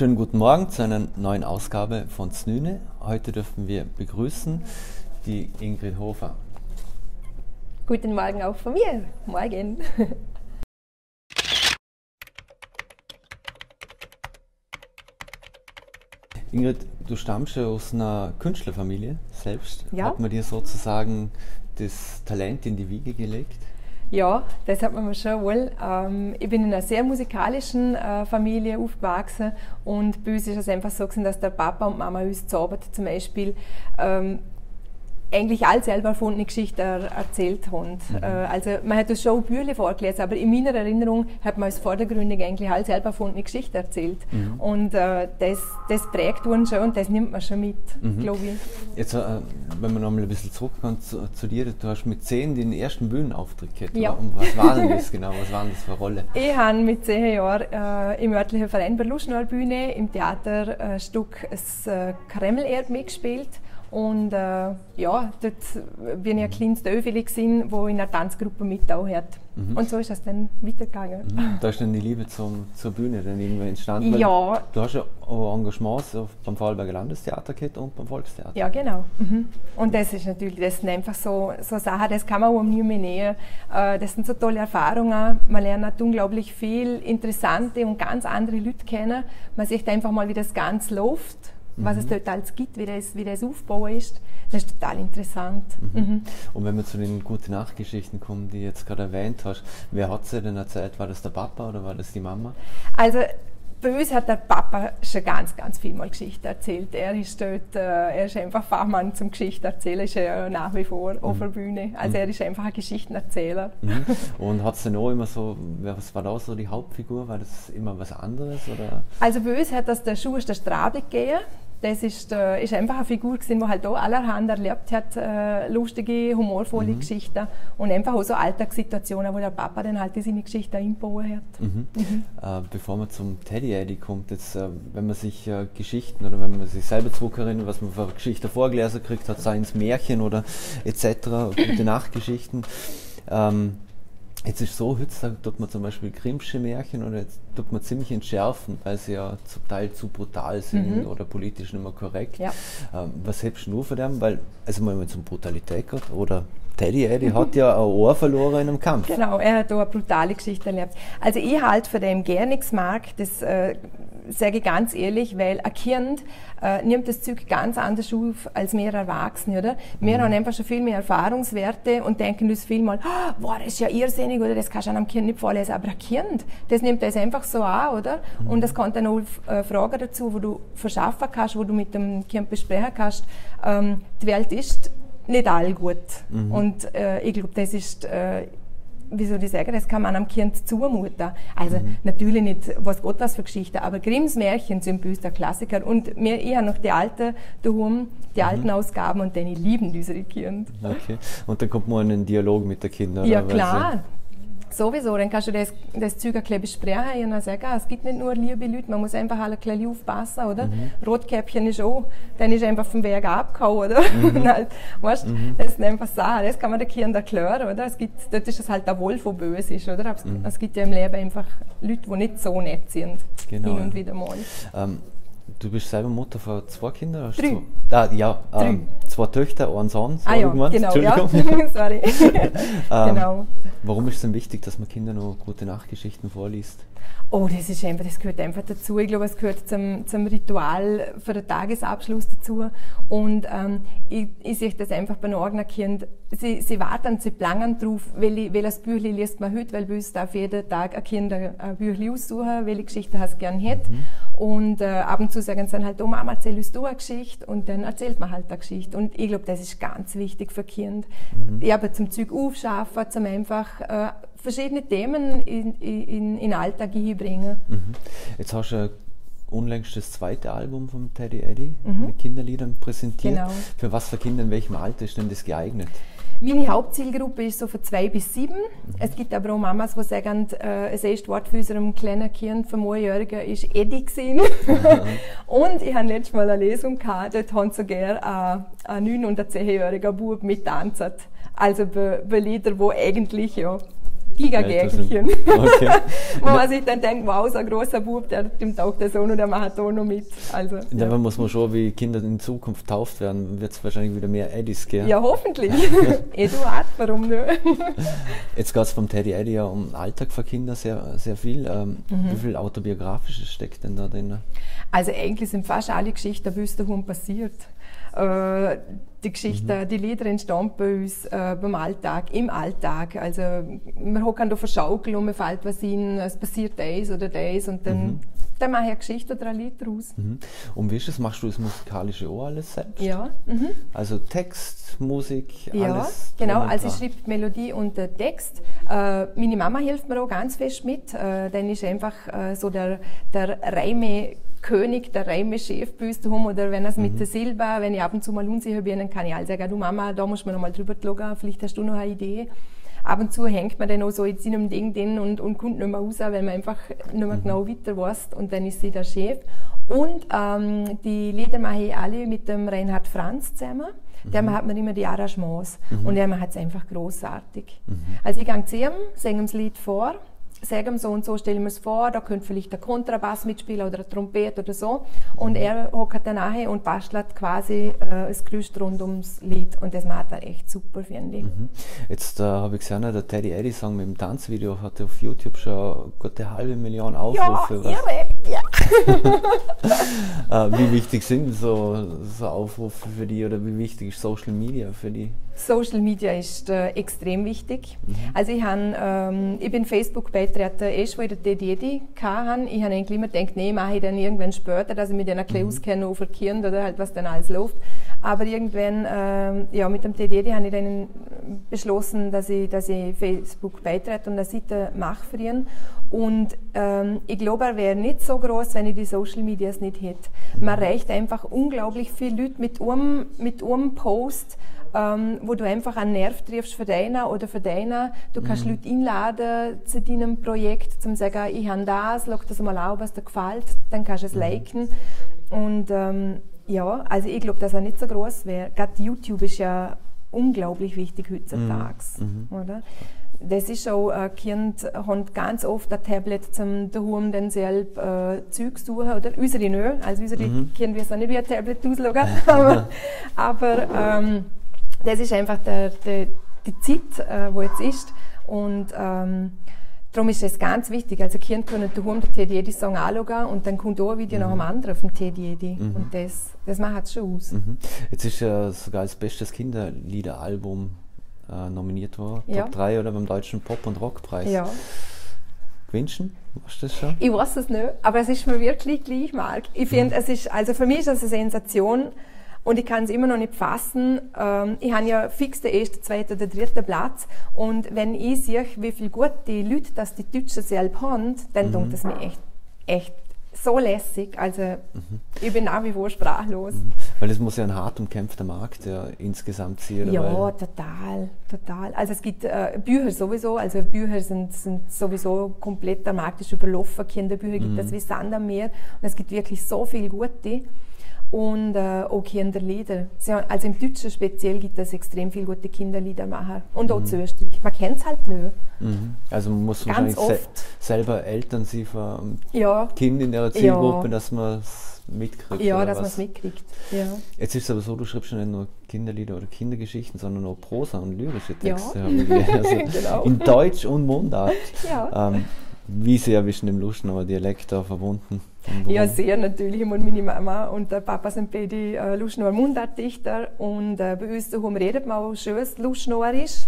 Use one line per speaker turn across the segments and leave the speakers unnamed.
Schönen guten Morgen zu einer neuen Ausgabe von Znüne. Heute dürfen wir begrüßen die Ingrid Hofer.
Guten Morgen auch von mir. Morgen.
Ingrid, du stammst ja aus einer Künstlerfamilie selbst.
Ja.
Hat man dir sozusagen das Talent in die Wiege gelegt?
Ja, das hat man mir schon wohl. Ähm, ich bin in einer sehr musikalischen äh, Familie aufgewachsen und bei uns ist es einfach so gewesen, dass der Papa und Mama uns zaubert zum Beispiel ähm, eigentlich all selber erfundene Geschichten erzählt haben. Mhm. Äh, also man hat uns schon Bücher vorgelesen, aber in meiner Erinnerung hat man als vordergründig eigentlich all selber erfundene Geschichten erzählt. Mhm. Und äh, das, das prägt uns schon und das nimmt man schon mit, mhm. glaube ich.
Jetzt, äh, wenn wir noch mal ein bisschen zurückkommen zu, zu, dir, du hast mit zehn den ersten Bühnenauftritt gehabt.
Ja.
Und was war denn das genau? Was war denn das für eine Rolle?
Ich habe mit zehn Jahren äh, im örtlichen Verein bei Luschnor-Bühne im Theaterstück äh, das äh, Kreml-Erb mitgespielt und äh, ja, dort bin ich ein kleines gewesen, wo in einer Tanzgruppe hat. Mhm. Und so ist das dann weitergegangen.
Mhm. Da ist dann die Liebe zum, zur Bühne dann irgendwie entstanden.
Ja.
Du hast ja auch Engagements beim Vorarlberger Landestheater gehabt und beim Volkstheater.
Ja, genau. Mhm. Und das ist natürlich, das sind einfach so, so Sachen, das kann man auch nie mehr näher. Äh, das sind so tolle Erfahrungen. Man lernt unglaublich viel interessante und ganz andere Leute kennen. Man sieht einfach mal, wie das Ganze läuft was es mhm. dort alles gibt, wie das, wie das aufgebaut ist. Das ist total interessant.
Mhm. Mhm. Und wenn wir zu den guten Nachtgeschichten kommen, die du jetzt gerade erwähnt hast, wer hat sie denn erzählt? War das der Papa oder war das die Mama?
Also bei uns hat der Papa schon ganz, ganz viel mal Geschichten erzählt. Er ist dort, äh, er ist einfach Fachmann zum Geschichten erzählen, ist ja nach wie vor mhm. auf der Bühne. Also er ist einfach ein Geschichtenerzähler.
Mhm. Und hat es denn auch immer so, was war da so die Hauptfigur? War das immer was anderes? Oder?
Also bei uns hat das der Schuster Strabig gegeben das ist, äh, ist einfach eine Figur gewesen, die halt auch allerhand erlebt hat, äh, lustige, humorvolle mhm. Geschichten und einfach auch so Alltagssituationen, wo der Papa dann halt seine Geschichten einbauen hat.
Mhm. Mhm. Äh, bevor man zum Teddy Eddie kommt, jetzt, äh, wenn man sich äh, Geschichten oder wenn man sich selber zurückerinnert, was man für Geschichten vorgelesen kriegt hat, seien es Märchen oder etc., gute Nachtgeschichten, ähm, Jetzt ist so, heutzutage tut man zum Beispiel Grimmsche Märchen oder jetzt tut man ziemlich entschärfen, weil sie ja zum Teil zu brutal sind mhm. oder politisch nicht mehr korrekt. Ja. Ähm, was hebst du nur von dem? Weil, also wenn man zum Brutalität geht, oder Teddy Eddie hat ja ein Ohr verloren in einem Kampf.
Genau, er hat auch eine brutale Geschichte erlebt. Also ich halte von dem gar nichts mag, das äh, sage ich ganz ehrlich, weil ein Kind äh, nimmt das Zeug ganz anders auf als wir Erwachsene, oder? Wir mhm. haben einfach schon viel mehr Erfahrungswerte und denken uns viel mal, oh, boah, das ist ja irrsinnig, oder? Das kannst du einem Kind nicht vorlesen. Aber ein Kind, das nimmt das einfach so an, oder? Mhm. Und es kommt dann auch äh, Fragen dazu, wo du verschaffen kannst, wo du mit dem Kind besprechen kannst. Ähm, die Welt ist nicht all gut. Mhm. Und äh, ich glaube, das ist, äh, wie soll ich sagen, das kann man einem Kind zumuten. Also mhm. natürlich nicht, was Gott was für Geschichten, aber Grimms Märchen sind der Klassiker. Und mir, ich habe noch die alten daheim, die mhm. alten Ausgaben und die lieben unsere Kinder.
Okay. Und dann kommt man in einen Dialog mit den Kindern.
Ja, klar. Sowieso, dann kannst du das, das Zeug ein bisschen besprechen und sagen, ah, es gibt nicht nur liebe Leute, man muss einfach alle ein bisschen aufpassen, oder? Mhm. Rotkäppchen ist auch, dann ist einfach vom Weg abgehauen, oder? Mhm. halt, weißt, mhm. Das sind einfach Sachen, das kann man den Kindern erklären, oder? Es gibt, dort ist es halt der Wolf, der böse ist, oder? Aber mhm. es gibt ja im Leben einfach Leute, die nicht so nett sind,
genau,
hin und wieder mal.
Ähm, Du bist selber Mutter von zwei Kindern?
Drei.
Zwei, ah, ja, ähm, zwei Töchter, ein Sohn.
So ah ja, genau, ja. Sorry.
ähm, genau. Warum ist es denn wichtig, dass man Kindern noch gute Nachtgeschichten vorliest?
Oh, das ist einfach, das gehört einfach dazu. Ich glaube, es gehört zum, zum Ritual für den Tagesabschluss dazu. Und ähm, ich, ich sehe das einfach bei einem Kind. Sie, sie warten, sie planen drauf, welche, welches Büchlein liest man heute, weil bei uns darf jeden Tag ein Kind ein Büchlein aussuchen, welche Geschichte es gerne hätte. Mhm. Und äh, ab und zu sagen sie dann halt, oh Mama, erzähl uns du eine Geschichte. Und dann erzählt man halt eine Geschichte. Und ich glaube, das ist ganz wichtig für Kind. Mhm. Ja, aber zum Zeug aufschaffen, zum einfach äh, verschiedene Themen in, in, in den Alltag hinbringen. Mhm.
Jetzt hast du unlängst das zweite Album von Teddy Eddy mhm. mit Kinderliedern präsentiert. Genau. Für was für Kinder in welchem Alter ist denn das geeignet?
Meine Hauptzielgruppe ist so von zwei bis sieben. Es gibt aber auch Mamas, die sagen, äh, das erste Wort für unserem kleinen Kind vom Einjährigen ist Eddie gewesen. und ich hatte letztes Mal eine Lesung gehabt, dort haben sogar ein 9- und ein 10-jähriger Bub mittanzt. Also bei, bei Liedern, die eigentlich ja, Giga-Gägelchen. Okay. Wo man sich dann denkt, wow, so ein großer Bub, der dem taugt der Sohn und der macht auch noch mit. Also,
ja, ja. muss man schon, wie Kinder in Zukunft tauft werden, wird es wahrscheinlich wieder mehr Eddies geben.
Ja, hoffentlich. Eduard, warum nicht?
Jetzt geht es vom Teddy Eddie ja um Alltag für Kinder sehr, sehr viel. Ähm, mhm. Wie viel Autobiografisches steckt denn da drin?
Also eigentlich sind fast alle Geschichten, es daheim passiert. Äh, die Geschichte, mhm. die Lieder entstehen bei uns äh, beim Alltag, im Alltag. Also wir hocken auf der Schaukel und mir fällt was in, es passiert das oder das und dann, mhm. dann mache ich eine Geschichte oder ein Lied daraus.
Mhm. Und wie ist das, machst du das musikalische auch alles selbst?
Ja. Mhm.
Also Text, Musik,
ja,
alles?
Ja, genau, also ich schreibe die Melodie und den Text. Äh, meine Mama hilft mir auch ganz fest mit, äh, denn ist einfach äh, so der, der Reime König, der Reime-Chef bei uns daheim, oder wenn es mhm. mit der Silber, wenn ich ab und zu mal unsicher bin, dann kann ich all sagen, du Mama, da muss man noch mal drüber schauen, vielleicht hast du noch eine Idee. Ab und zu hängt man dann auch so in seinem Ding drin und, und kommt nicht mehr raus, weil man einfach nicht mehr mhm. genau weiter weiß und dann ist sie der Chef. Und ähm, die Lieder mache ich alle mit dem Reinhard Franz zusammen. Mhm. Der hat mir immer die Arrangements mhm. und er macht es einfach großartig. Mhm. Also ich gehe zu ihm, singe das Lied vor sagen so und so, stellen wir es vor, da könnte vielleicht der Kontrabass mitspielen oder eine Trompete oder so. Und er hockt dann nachher und bastelt quasi äh, das Gerüst rund ums Lied. Und das macht er echt super, finde ich. Mhm.
Jetzt äh, habe ich gesehen, der Teddy Eddy Song mit dem Tanzvideo hat auf YouTube schon gute halbe Million Aufrufe.
Ja, irre, ja.
äh, wie wichtig sind so, so Aufrufe für die oder wie wichtig ist Social Media für die?
Social Media ist äh, extrem wichtig. Mhm. Also ich, han, ähm, ich bin Facebook-Beitreten erst, wo ich den Dedi hatte. Ich habe eigentlich immer gedacht, nee, mache ich dann irgendwann später, dass ich mich dann ein bisschen mhm. auf Kind oder halt, was dann alles läuft. Aber irgendwann, ähm, ja, mit dem TDD habe ich dann beschlossen, dass ich, dass ich Facebook beitrete und eine Seite mache für ihn. Und ähm, ich glaube, er wäre nicht so groß, wenn ich die Social Medias nicht hätte. Man mhm. erreicht einfach unglaublich viele Leute mit einem, mit einem Post, ähm, wo du einfach einen Nerv triffst für deinen oder für deinen. Du kannst mhm. Leute einladen zu deinem Projekt, zum sagen, ich habe das, schau das mal an, was dir gefällt, dann kannst du es mhm. liken. Und ähm, ja, also ich glaube, dass er nicht so groß wäre. Gerade YouTube ist ja unglaublich wichtig heutzutage, mhm. mhm. oder? Das ist auch, äh, Kinder haben ganz oft ein Tablet zum daheim dann selbst äh, Zeug suchen, oder? Unsere nicht, also unsere mhm. Kinder wissen nicht, wie ein Tablet ausschaut, aber, aber ähm, das ist einfach der, der, die Zeit, äh, wo jetzt ist. Und ähm, darum ist es ganz wichtig. Also Kinder können daheim den Teddy Eddy Song anschauen und dann kommt auch ein Video mhm. nach dem anderen auf dem Teddy Eddy. Mhm. Und das, das macht es schon aus.
Mhm. Jetzt ist ja sogar als bestes Kinderliederalbum äh, nominiert worden. Ja. Top 3 oder beim Deutschen Pop- und Rockpreis.
Ja.
Gewünschen? Weißt du das schon?
Ich weiß es nicht, aber es ist mir wirklich gleich, Marc. Ich finde, mhm. es ist, also für mich ist das eine Sensation, und ich kann es immer noch nicht fassen. Ähm, ich habe ja fix den ersten, zweiten oder dritten Platz. Und wenn ich sehe, wie viel gut die Leute, dass die Deutschen selbst haben, dann mhm. tut das mir echt, echt so lässig. Also mhm. ich bin nach wie vor sprachlos. Mhm.
Weil es muss ja ein hart umkämpfter Markt ja, insgesamt sein.
Ja, total, total. Also es gibt äh, Bücher sowieso, also Bücher sind, sind sowieso komplett, der Markt ist überlaufen, Kinderbücher gibt es wie Sand am Meer und es gibt wirklich so viele gute und äh, auch Kinderlieder. Also im Deutschen speziell gibt es extrem viele gute Kinderliedermacher und auch mhm. zu Österreich. Man kennt es halt nicht.
Mhm. Also man muss Ganz wahrscheinlich se selber Eltern sein von ja. Kind in der Zielgruppe, ja. dass man es mitkriegt.
Ja, dass man es mitkriegt. Ja.
Jetzt ist es aber so, du schreibst nicht nur Kinderlieder oder Kindergeschichten, sondern auch Prosa und lyrische Texte. Ja. Also genau. In Deutsch und Mundart. Ja. Ähm, wie sehr bist du dem Luschnauer Dialekt da verbunden?
Ja, sehr natürlich. Und meine Mama und der Papa sind beide äh, Luschnauer Mundartdichter. Und äh, bei uns daheim redet man auch schön Luschnauerisch.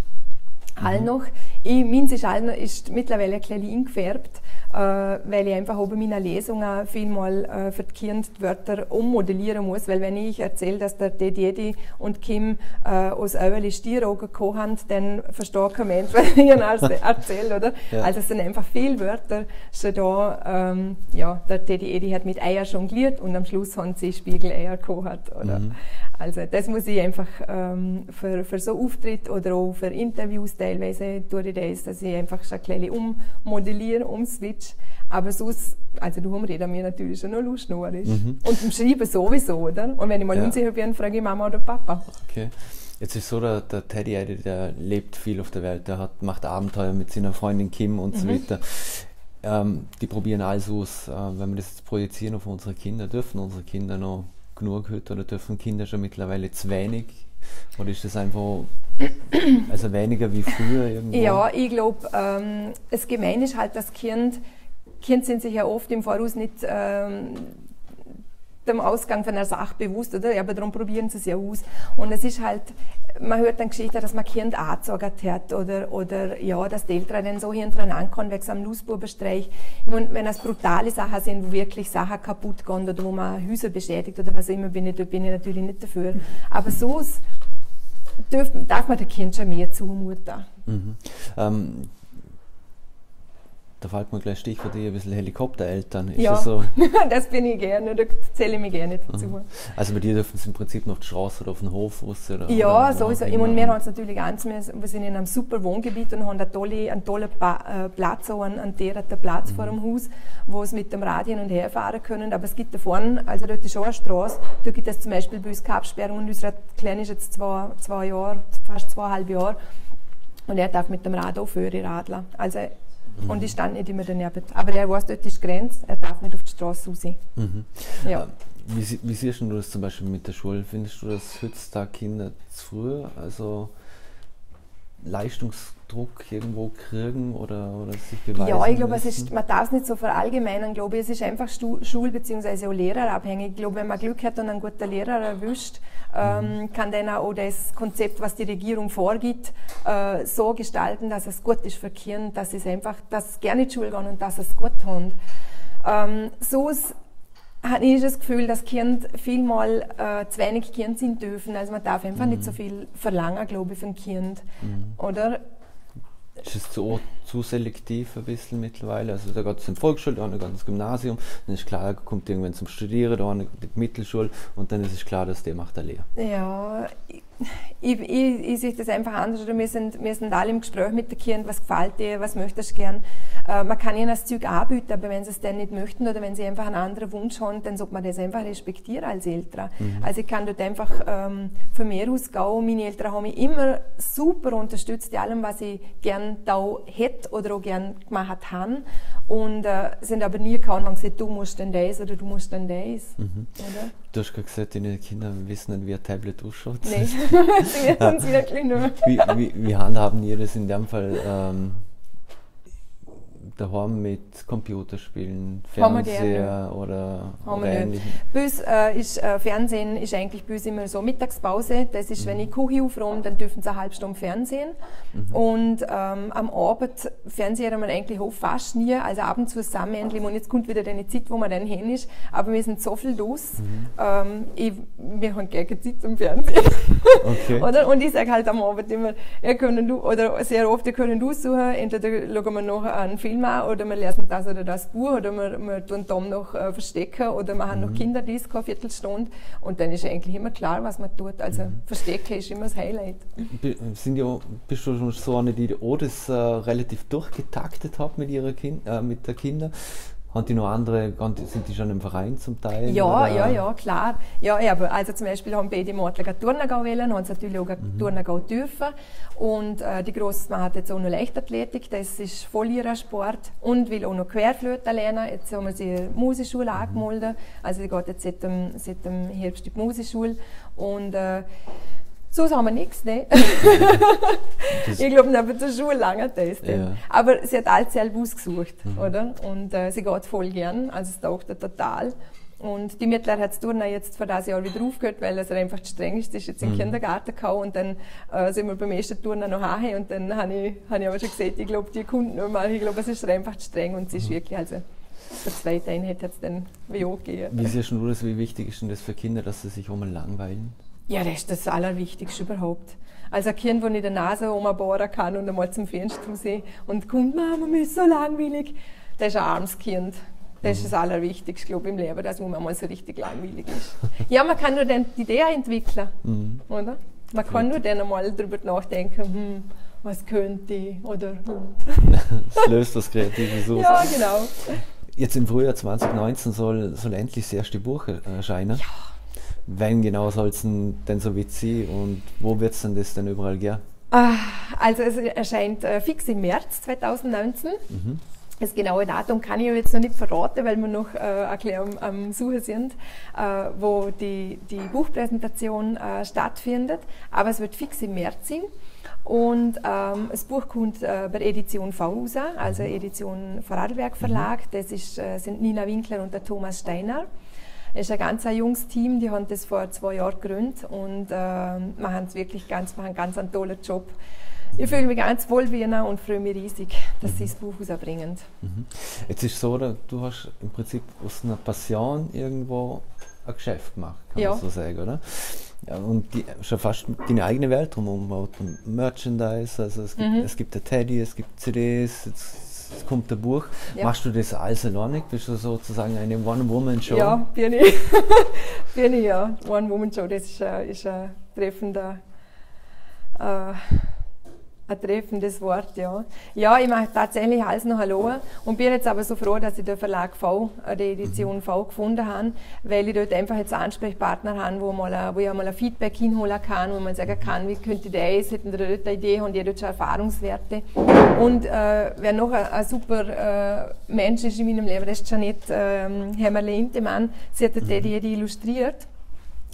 Mhm. All noch. Ich, meins ist, all noch, ist mittlerweile ein bisschen eingefärbt äh, weil ich einfach oben meiner Lesungen vielmal äh, für die Kinder die Wörter ummodellieren muss, weil wenn ich erzähle, dass der Dedi und Kim äh, aus Överli Stieraugen gekommen haben, dann versteht kein Mensch, was ich ihnen erzähle, oder? Ja. Also es sind einfach viele Wörter schon da, ähm, ja, der Dedi hat mit Eier jongliert und am Schluss haben sie Spiegeleier gekocht, oder? Mhm. Also das muss ich einfach ähm, für, für so Auftritt oder auch für Interviews teilweise tue ich das, dass ich einfach schon ein bisschen ummodelliere, umswitch. Aber sonst, also darum reden wir natürlich schon noch lustig. Mhm. Und im Schreiben sowieso, oder? Und wenn ich mal ja. unsicher bin, frage ich Mama oder Papa.
Okay. Jetzt ist so, der, der Teddy der lebt viel auf der Welt, der hat, macht Abenteuer mit seiner Freundin Kim und mhm. so weiter. Ähm, die probieren alles aus. Äh, wenn wir das jetzt projizieren auf unsere Kinder, dürfen unsere Kinder noch genug heute oder dürfen Kinder schon mittlerweile zu wenig? Oder ist das einfach also weniger wie früher irgendwo?
Ja, ich glaube, ähm, das Gemeine ist halt, dass Kind, Kinder sind sich ja oft im Voraus nicht ähm, dem Ausgang von einer Sache bewusst, oder? aber darum probieren sie es ja aus. Und es ist halt, man hört dann Geschichten, dass man Kind angezogen hat oder, oder ja, dass die Eltern dann so hintereinander ankommen wegen so einem Lustbubenstreich. Ich meine, wenn es brutale Sachen sind, wo wirklich Sachen kaputt gehen oder wo man Häuser beschädigt oder was immer, bin ich, da bin ich natürlich nicht dafür. Aber so darf man dem Kind schon mehr zumuten. Mhm. Ähm,
da fällt mir gleich Stichwort ein bisschen Helikoptereltern.
Ist ja, das, so? das bin ich gerne, da zähle ich mich gerne dazu. Mhm.
Also bei dir dürfen sie im Prinzip noch auf die Straße oder auf den Hof raus? Oder,
ja, oder sowieso. Ich meine, wir haben es natürlich ganz, wir sind in einem super Wohngebiet und haben einen tollen, einen tollen äh, Platz, auch einen, einen direkten Platz mhm. vor dem Haus, wo sie mit dem Rad hin und her fahren können. Aber es gibt da vorne, also dort ist auch eine Straße, da gibt es zum Beispiel bei uns Kapsperrung und unser Kleine ist jetzt zwei, zwei Jahre, fast zweieinhalb Jahre und er darf mit dem Rad auch führen, radeln. Also Mhm. Und ich stand nicht immer daneben. Aber er weiß, dort ist die Grenze, er darf nicht auf die Straße raus. Mhm.
Ja. Äh, wie, wie, siehst du das zum Beispiel mit der Schule? Findest du, dass heutzutage Kinder zu früh, also Leistungsdruck irgendwo kriegen oder, oder sich beweisen
Ja, ich glaube, es ist, man darf es nicht so verallgemeinern. glaube es ist einfach Schul- bzw. auch Lehrerabhängig. Ich glaube, wenn man Glück hat und einen guten Lehrer erwischt, ähm, mhm. kann dann auch das Konzept, was die Regierung vorgibt, äh, so gestalten, dass es gut ist für Kinder, dass es einfach, dass sie gerne in die Schule gehen und dass es gut haben. Ähm, so habe ich das Gefühl, dass Kinder vielmal äh, zu wenig Kinder sind dürfen. Also man darf einfach mhm. nicht so viel verlangen, glaube ich, von Kind. Mhm. Oder?
Ist es zu, zu selektiv ein bisschen mittlerweile? Also da geht es in die Volksschule, da geht ins Gymnasium, dann ist klar, er kommt irgendwann zum Studieren, da kommt die Mittelschule und dann ist es klar, dass der macht eine Lehre.
Ja, ich, ich, ich, sehe das einfach anders. wir, sind, wir sind alle im Gespräch mit den Kindern, was gefällt dir, was möchtest du gern. Äh, man kann ihnen das Zeug anbieten, aber wenn sie es dann nicht möchten oder wenn sie einfach einen anderen Wunsch haben, dann sollte man das einfach respektieren als Eltern. Mhm. Also ich kann dort einfach ähm, von mir aus gehen. Meine Eltern haben mich immer super unterstützt in allem, was ich gern da hätte oder auch gern gemacht habe. Und äh, sind aber nie gekommen und haben gesagt, du musst dann das oder du musst dann das. Mhm.
Du hast gerade gesagt, deine Kinder wissen nicht, wie ein Tablet ausschaut.
Nein, sie wissen es wirklich
nicht. Wie, wie, wie handhaben ihr das in dem Fall? Ähm, daheim mit Computerspielen, Fernseher oder,
oder ähnlichem? Bei uns äh, ist äh, Fernsehen ist eigentlich bei uns immer so Mittagspause. Das ist, mhm. wenn ich Küche aufräume, dann dürfen sie eine halbe Stunde Fernsehen. Mhm. Und ähm, am Abend Fernseher wir eigentlich auch fast nie. Also ab und zu zusammen und jetzt kommt wieder eine Zeit, wo man dann hin ist. Aber wir sind so viel los. Mhm. Ähm, ich, wir haben gerne Zeit zum Fernsehen. Okay. oder? Und ich sage halt am Abend immer, ihr könnt, oder sehr oft, ihr könnt aussuchen, entweder schauen wir noch einen Film an oder wir lesen das oder das Buch oder wir, wir tun Tom noch äh, verstecken oder wir haben mhm. noch Kinderdisco eine Viertelstunde und dann ist eigentlich immer klar, was man tut. Also mhm. Verstecken ist immer das Highlight.
Sind ja, bist du schon so eine, die auch das äh, relativ durchgetaktet hat mit, ihrer kind, äh, mit der Kinder? Haben die noch andere, sind die schon im Verein zum Teil?
Ja, oder? ja, ja, klar. Ja, aber also zum Beispiel haben beide Mädchen Turnagau wählen, haben sie natürlich auch mhm. Turnagau dürfen. Und äh, die Grosse hat jetzt auch noch Leichtathletik, das ist voll ihr Sport. Und will auch noch Querflöte lernen. Jetzt haben wir sie in die Musikschule mhm. angemeldet. Also sie geht jetzt seit dem, seit dem Herbst in die Musikschule. Und äh, so haben wir nichts, ne? ich glaube, neben der Schule lange das. Ja. Aber sie hat alles selber ausgesucht, mhm. oder? Und äh, sie geht voll gern, also es taugt total. Und die Mittlere hat das Turnen jetzt für das Jahr wieder aufgehört, weil es einfach zu streng ist. Sie ist jetzt im mhm. Kindergarten gekommen und dann äh, sind wir beim ersten Turnen noch heim und dann habe ich, hab ich aber schon gesagt, ich glaube, die kommt nicht mehr. Ich glaube, es ist einfach zu streng und sie ist mhm. wirklich, also der zweite Einheit hat es dann wie auch gegeben.
Wie siehst du das, wie wichtig ist denn das für Kinder, dass sie sich auch mal langweilen?
Ja, das ist das Allerwichtigste überhaupt. Also ein Kind, das in der Nase rumbohren kann und einmal zum Fenster sehen und kommt, Mama, mir ist so langweilig, das ist ein armes Kind. Das ist das Allerwichtigste, glaube ich, im Leben, dass man mal so richtig langweilig ist. Ja, man kann nur dann die Idee entwickeln, mhm. oder? Man kann nur dann einmal darüber nachdenken, hm, was könnte ich, oder hm.
Das löst was Kreatives aus.
Ja, genau.
Jetzt im Frühjahr 2019 soll, soll endlich das erste Buch erscheinen. Ja Wann genau soll es denn so witzig und wo wird es denn das denn überall gehen?
Ah, also es erscheint äh, fix im März 2019. Mhm. Das genaue Datum kann ich jetzt noch nicht verraten, weil wir noch äh, ein am, am Suchen sind, äh, wo die, die Buchpräsentation äh, stattfindet. Aber es wird fix im März sein. Und ähm, das Buch kommt äh, bei Edition V also mhm. Edition Vorarlberg Verlag. Mhm. Das ist, äh, sind Nina Winkler und der Thomas Steiner. Es ist ein ganz ein junges Team, die haben das vor zwei Jahren gegründet und äh, machen es wirklich ganz, machen ganz einen tollen Job. Ich fühle mich ganz wohl wie ihnen und freue mich riesig, dass mhm. sie das Buch rausbringen.
Mhm. Jetzt ist es so, du hast im Prinzip aus einer Passion irgendwo ein Geschäft gemacht, kann ja. man so sagen, oder? Ja, und die, schon fast deine eigene Welt drumherum, Merchandise, also es gibt, mhm. es gibt ein Teddy, es gibt CDs, jetzt, jetzt kommt ein Buch. Ja. Machst du das alles alleine? Bist du sozusagen eine One-Woman-Show?
Ja, bin ich. bin ich, ja. One-Woman-Show, das ist, äh, ist ein treffender äh, ein treffendes Wort, ja. Ja, ich mache tatsächlich alles noch Hallo und bin jetzt aber so froh, dass ich den Verlag V, äh, die Edition V gefunden habe, weil ich dort einfach jetzt Ansprechpartner habe, wo, mal, wo ich mal ein Feedback hinholen kann, wo man sagen kann, wie könnte das, hätten dort eine Idee, haben die dort schon Erfahrungswerte. Und äh, wer noch ein, ein super äh, Mensch ist in meinem Leben, das ist Janette äh, Hämmerle-Intemann. Sie hat die Idee illustriert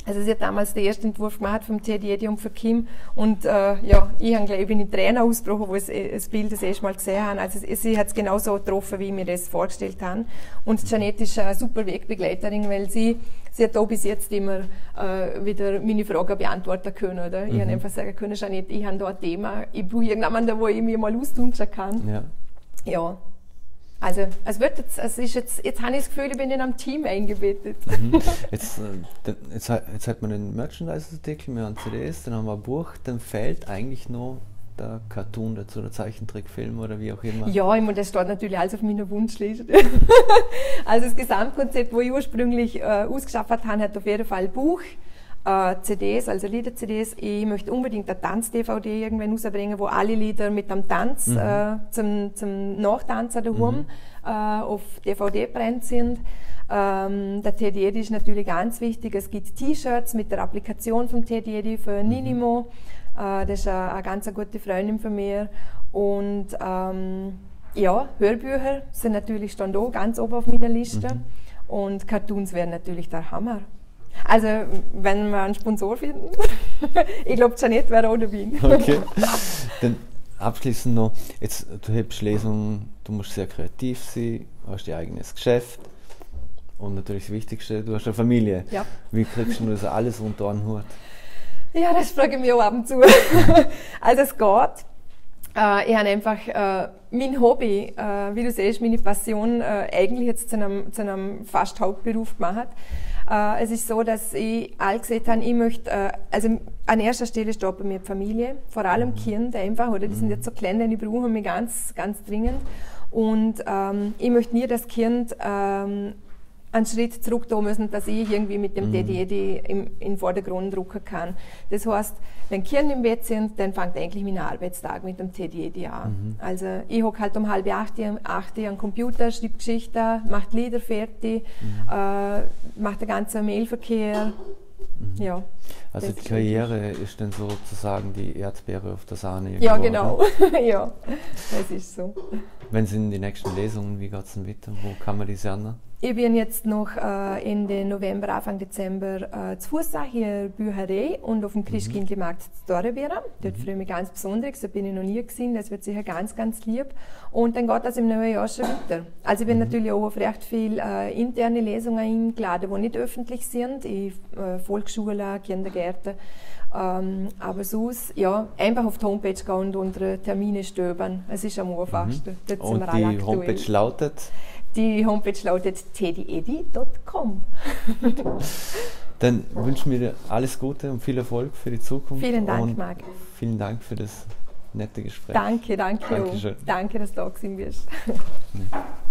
also sie hat damals den ersten Entwurf gemacht vom Teddy und für Kim und äh, ja, ich habe gleich bin in Tränen ausgebrochen, wo ich das Bild das erste Mal gesehen habe. Also sie hat es genauso getroffen, wie ich mir das vorgestellt habe. Und Janette ist eine super Wegbegleiterin, weil sie, sie hat auch bis jetzt immer äh, wieder meine Fragen beantworten können. Oder? Mhm. Ich habe einfach sagen können, Janette, ich habe da ein Thema, ich brauche irgendjemanden, wo ich mich mal austauschen kann. Ja. ja. Also es wird jetzt, es ist jetzt, jetzt habe ich das Gefühl, ich bin in einem Team eingebettet.
Mhm. Jetzt, äh, jetzt, jetzt hat man einen Merchandise-Artikel, wir haben CDs, dann haben wir ein Buch, dann fällt eigentlich noch der Cartoon dazu, der Zeichentrickfilm oder wie auch immer.
Ja, ich meine, das steht natürlich alles auf meiner Wunschliste. also das Gesamtkonzept, wo ich ursprünglich äh, ausgeschafft habe, hat auf jeden Fall ein Buch, äh, CDs, also Lieder-CDs. Ich möchte unbedingt eine Tanz-DVD irgendwann rausbringen, wo alle Lieder mit einem Tanz mhm. äh, zum, zum Nachtanzen daheim mhm. äh, auf DVD brennt sind. Ähm, der TDED ist natürlich ganz wichtig. Es gibt T-Shirts mit der Applikation vom TDED für mhm. Ninimo. Äh, das ist eine, eine ganz gute Freundin von mir. Und ähm, ja, Hörbücher sind natürlich schon da ganz oben auf meiner Liste. Mhm. Und Cartoons wären natürlich der Hammer. Also, wenn wir einen Sponsor finden, ich glaube, Janet wäre auch dabei.
Okay. Dann abschließend noch, jetzt, du hast Lesungen, du musst sehr kreativ sein, hast dein eigenes Geschäft und natürlich das Wichtigste, du hast eine Familie. Ja. Wie kriegst du das alles unter einen Hut?
Ja, das frage ich mich auch ab und zu. also es geht. Äh, ich habe einfach äh, mein Hobby, äh, wie du siehst, meine Passion äh, eigentlich jetzt zu einem, zu einem fast Hauptberuf gemacht. Äh, es ist so, dass ich all gesehen habe, ich möchte, äh, also an erster Stelle bei mir die Familie, vor allem mhm. Kinder einfach, oder? Die sind mhm. jetzt so klein, die brauchen mich ganz, ganz dringend. Und ähm, ich möchte nie das Kind ähm, einen Schritt zurück tun müssen, dass ich irgendwie mit dem mhm. DDD im, in den Vordergrund rücken kann. Das heißt, wenn Kinder im Bett sind, dann fängt eigentlich mein Arbeitstag mit dem TDD an. Mhm. Also ich hocke halt um halb acht, acht am Computer, schreibe Geschichten, mache Lieder fertig, mhm. äh, mache den ganzen Mailverkehr.
Mhm. Ja, also die Karriere ist dann sozusagen die Erdbeere auf der Sahne.
Ja, genau. ja, das ist so.
Wenn sind die nächsten Lesungen, wie geht es denn weiter? Wo kann man die sehen?
Ich bin jetzt noch äh, Ende November, Anfang Dezember äh, zu Fuß hier Bücherei und auf dem Christkindlmarkt zu Dornbirn. Dort mhm. freue ich mich ganz besonders, da bin ich noch nie gesehen, das wird sicher ganz, ganz lieb. Und dann geht das im neuen Jahr schon weiter. Also ich bin mhm. natürlich auch auf recht viele äh, interne Lesungen eingeladen, die nicht öffentlich sind, in äh, Volksschulen, Kindergärten. Ähm, aber sonst, ja, einfach auf die Homepage gehen und unsere Termine stöbern. Es ist am einfachsten.
Mhm. und die Homepage lautet?
Die Homepage lautet teddyedi.com.
Dann wünschen wir dir alles Gute und viel Erfolg für die Zukunft.
Vielen Dank, Marc.
Vielen Dank für das nette Gespräch.
Danke, danke. Danke, dass du da gewesen bist.